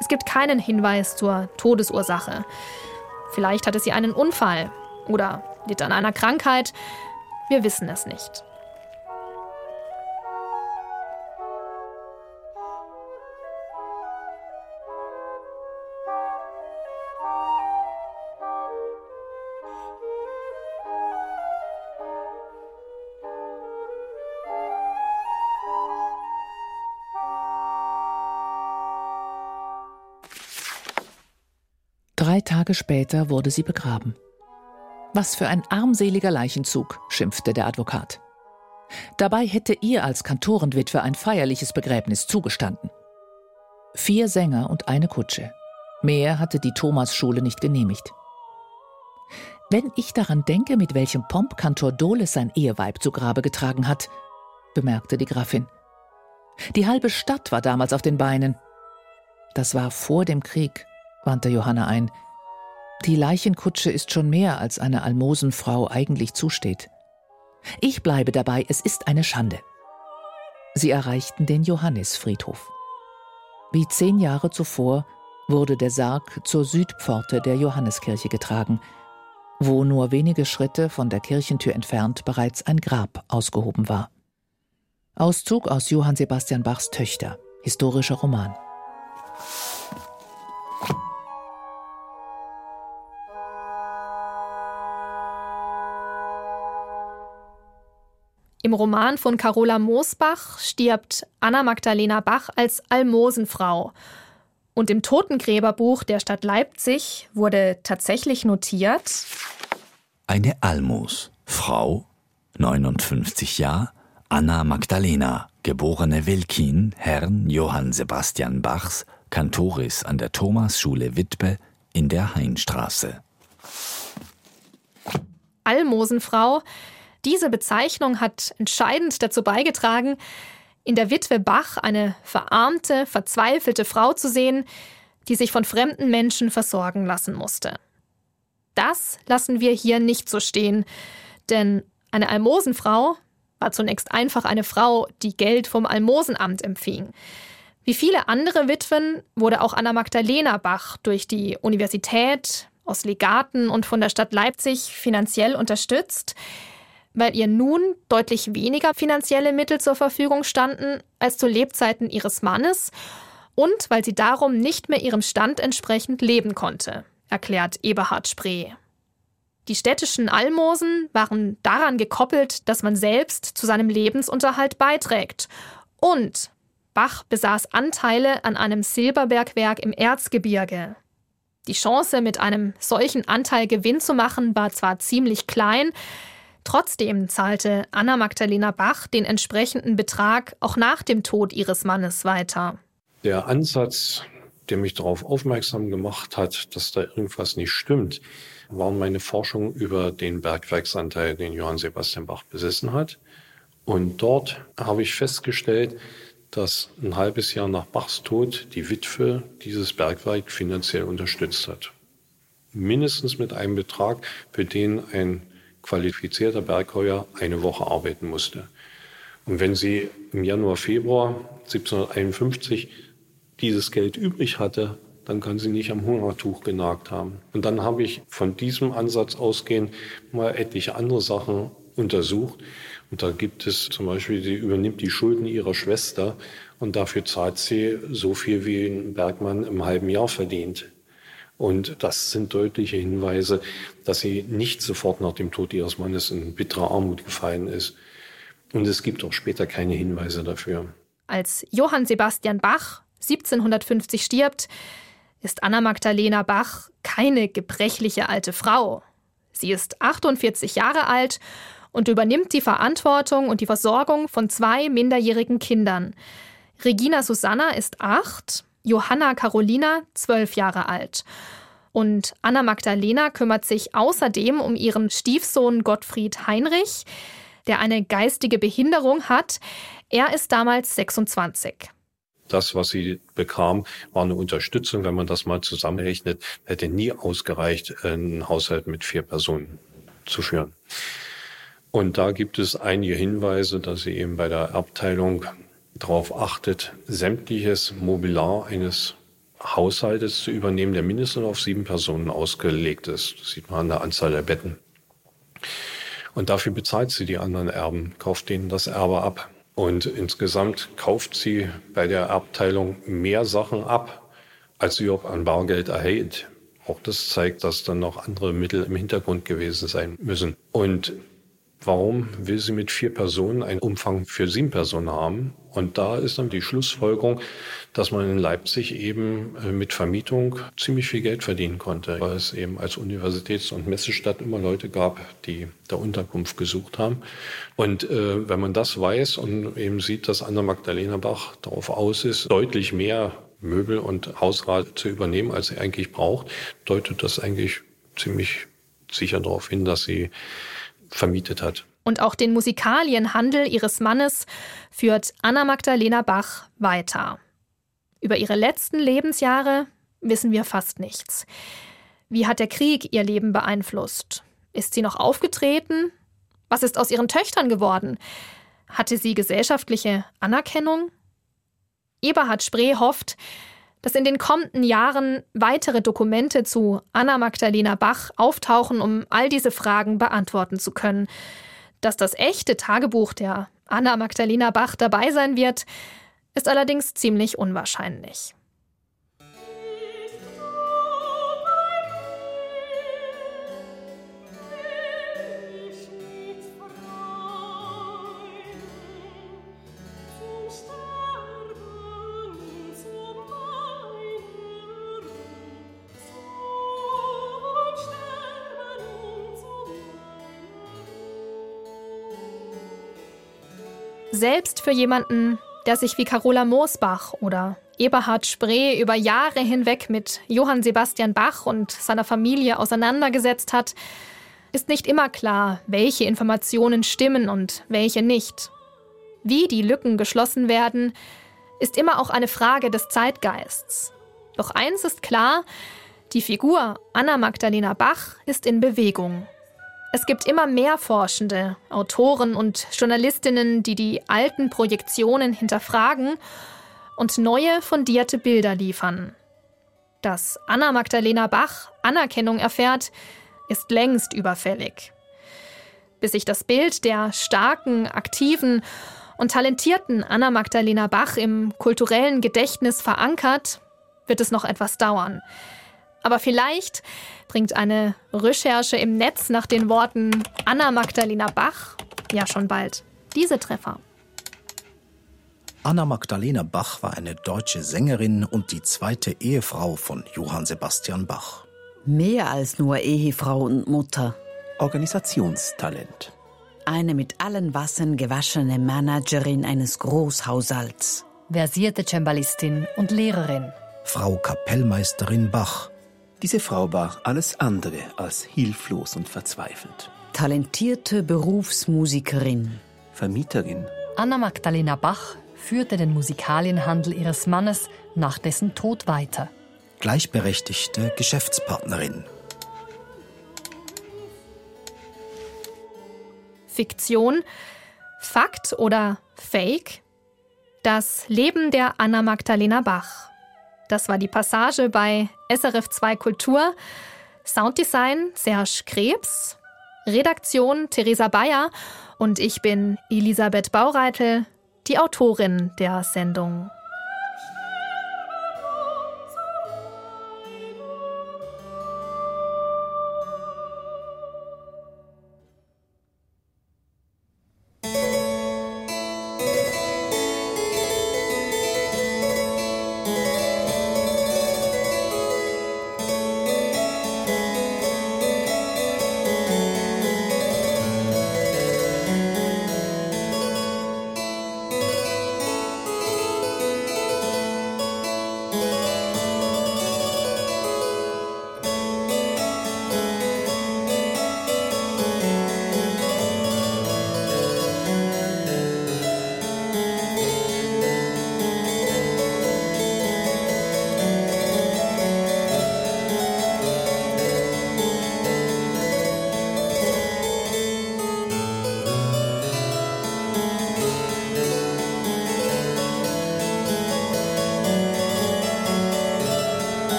Es gibt keinen Hinweis zur Todesursache. Vielleicht hatte sie einen Unfall oder litt an einer Krankheit. Wir wissen es nicht. Tage später wurde sie begraben. Was für ein armseliger Leichenzug, schimpfte der Advokat. Dabei hätte ihr als Kantorenwitwe ein feierliches Begräbnis zugestanden. Vier Sänger und eine Kutsche. Mehr hatte die Thomasschule nicht genehmigt. Wenn ich daran denke, mit welchem Pomp Kantor Doles sein Eheweib zu Grabe getragen hat, bemerkte die Grafin. Die halbe Stadt war damals auf den Beinen. Das war vor dem Krieg, wandte Johanna ein. Die Leichenkutsche ist schon mehr, als eine Almosenfrau eigentlich zusteht. Ich bleibe dabei, es ist eine Schande. Sie erreichten den Johannisfriedhof. Wie zehn Jahre zuvor wurde der Sarg zur Südpforte der Johanneskirche getragen, wo nur wenige Schritte von der Kirchentür entfernt bereits ein Grab ausgehoben war. Auszug aus Johann Sebastian Bachs Töchter, historischer Roman. Im Roman von Carola Moosbach stirbt Anna Magdalena Bach als Almosenfrau. Und im Totengräberbuch der Stadt Leipzig wurde tatsächlich notiert: Eine Almos, Frau, 59 Jahre, Anna Magdalena, geborene Wilkin, Herrn Johann Sebastian Bachs, Kantoris an der Thomasschule Witwe in der Heinstraße. Almosenfrau diese Bezeichnung hat entscheidend dazu beigetragen, in der Witwe Bach eine verarmte, verzweifelte Frau zu sehen, die sich von fremden Menschen versorgen lassen musste. Das lassen wir hier nicht so stehen, denn eine Almosenfrau war zunächst einfach eine Frau, die Geld vom Almosenamt empfing. Wie viele andere Witwen wurde auch Anna Magdalena Bach durch die Universität, aus Legaten und von der Stadt Leipzig finanziell unterstützt weil ihr nun deutlich weniger finanzielle Mittel zur Verfügung standen als zu Lebzeiten ihres Mannes und weil sie darum nicht mehr ihrem Stand entsprechend leben konnte, erklärt Eberhard Spree. Die städtischen Almosen waren daran gekoppelt, dass man selbst zu seinem Lebensunterhalt beiträgt. Und Bach besaß Anteile an einem Silberbergwerk im Erzgebirge. Die Chance, mit einem solchen Anteil Gewinn zu machen, war zwar ziemlich klein, trotzdem zahlte Anna Magdalena Bach den entsprechenden Betrag auch nach dem Tod ihres Mannes weiter. Der Ansatz, der mich darauf aufmerksam gemacht hat, dass da irgendwas nicht stimmt, waren meine Forschungen über den Bergwerksanteil, den Johann Sebastian Bach besessen hat. Und dort habe ich festgestellt, dass ein halbes Jahr nach Bachs Tod die Witwe dieses Bergwerk finanziell unterstützt hat. Mindestens mit einem Betrag, für den ein qualifizierter Bergheuer eine Woche arbeiten musste. Und wenn sie im Januar, Februar 1751 dieses Geld übrig hatte, dann kann sie nicht am Hungertuch genagt haben. Und dann habe ich von diesem Ansatz ausgehend mal etliche andere Sachen untersucht. Und da gibt es zum Beispiel, sie übernimmt die Schulden ihrer Schwester und dafür zahlt sie so viel, wie ein Bergmann im halben Jahr verdient. Und das sind deutliche Hinweise, dass sie nicht sofort nach dem Tod ihres Mannes in bittere Armut gefallen ist. Und es gibt auch später keine Hinweise dafür. Als Johann Sebastian Bach 1750 stirbt, ist Anna Magdalena Bach keine gebrechliche alte Frau. Sie ist 48 Jahre alt und übernimmt die Verantwortung und die Versorgung von zwei minderjährigen Kindern. Regina Susanna ist acht, Johanna Carolina zwölf Jahre alt. Und Anna Magdalena kümmert sich außerdem um ihren Stiefsohn Gottfried Heinrich, der eine geistige Behinderung hat. Er ist damals 26. Das, was sie bekam, war eine Unterstützung. Wenn man das mal zusammenrechnet, hätte nie ausgereicht, einen Haushalt mit vier Personen zu führen. Und da gibt es einige Hinweise, dass sie eben bei der Abteilung darauf achtet, sämtliches Mobiliar eines Haushaltes zu übernehmen, der mindestens auf sieben Personen ausgelegt ist. Das sieht man an der Anzahl der Betten. Und dafür bezahlt sie die anderen Erben, kauft denen das Erbe ab. Und insgesamt kauft sie bei der Abteilung mehr Sachen ab, als sie auch an Bargeld erhält. Auch das zeigt, dass dann noch andere Mittel im Hintergrund gewesen sein müssen. Und warum will sie mit vier Personen einen Umfang für sieben Personen haben? Und da ist dann die Schlussfolgerung, dass man in Leipzig eben äh, mit Vermietung ziemlich viel Geld verdienen konnte, weil es eben als Universitäts- und Messestadt immer Leute gab, die da Unterkunft gesucht haben. Und äh, wenn man das weiß und eben sieht, dass Anna Magdalena Bach darauf aus ist, deutlich mehr Möbel und Hausrat zu übernehmen, als sie eigentlich braucht, deutet das eigentlich ziemlich sicher darauf hin, dass sie vermietet hat. Und auch den Musikalienhandel ihres Mannes führt Anna Magdalena Bach weiter. Über ihre letzten Lebensjahre wissen wir fast nichts. Wie hat der Krieg ihr Leben beeinflusst? Ist sie noch aufgetreten? Was ist aus ihren Töchtern geworden? Hatte sie gesellschaftliche Anerkennung? Eberhard Spree hofft, dass in den kommenden Jahren weitere Dokumente zu Anna Magdalena Bach auftauchen, um all diese Fragen beantworten zu können. Dass das echte Tagebuch der Anna Magdalena Bach dabei sein wird, ist allerdings ziemlich unwahrscheinlich. Selbst für jemanden, der sich wie Carola Moosbach oder Eberhard Spree über Jahre hinweg mit Johann Sebastian Bach und seiner Familie auseinandergesetzt hat, ist nicht immer klar, welche Informationen stimmen und welche nicht. Wie die Lücken geschlossen werden, ist immer auch eine Frage des Zeitgeists. Doch eins ist klar, die Figur Anna Magdalena Bach ist in Bewegung. Es gibt immer mehr Forschende, Autoren und Journalistinnen, die die alten Projektionen hinterfragen und neue fundierte Bilder liefern. Dass Anna Magdalena Bach Anerkennung erfährt, ist längst überfällig. Bis sich das Bild der starken, aktiven und talentierten Anna Magdalena Bach im kulturellen Gedächtnis verankert, wird es noch etwas dauern. Aber vielleicht bringt eine Recherche im Netz nach den Worten Anna Magdalena Bach ja schon bald diese Treffer. Anna Magdalena Bach war eine deutsche Sängerin und die zweite Ehefrau von Johann Sebastian Bach. Mehr als nur Ehefrau und Mutter. Organisationstalent. Eine mit allen Wassern gewaschene Managerin eines Großhaushalts. Versierte Cembalistin und Lehrerin. Frau Kapellmeisterin Bach. Diese Frau war alles andere als hilflos und verzweifelt. Talentierte Berufsmusikerin. Vermieterin. Anna Magdalena Bach führte den Musikalienhandel ihres Mannes nach dessen Tod weiter. Gleichberechtigte Geschäftspartnerin. Fiktion, Fakt oder Fake? Das Leben der Anna Magdalena Bach. Das war die Passage bei SRF 2 Kultur. Sounddesign Serge Krebs. Redaktion Theresa Bayer. Und ich bin Elisabeth Baureitel, die Autorin der Sendung.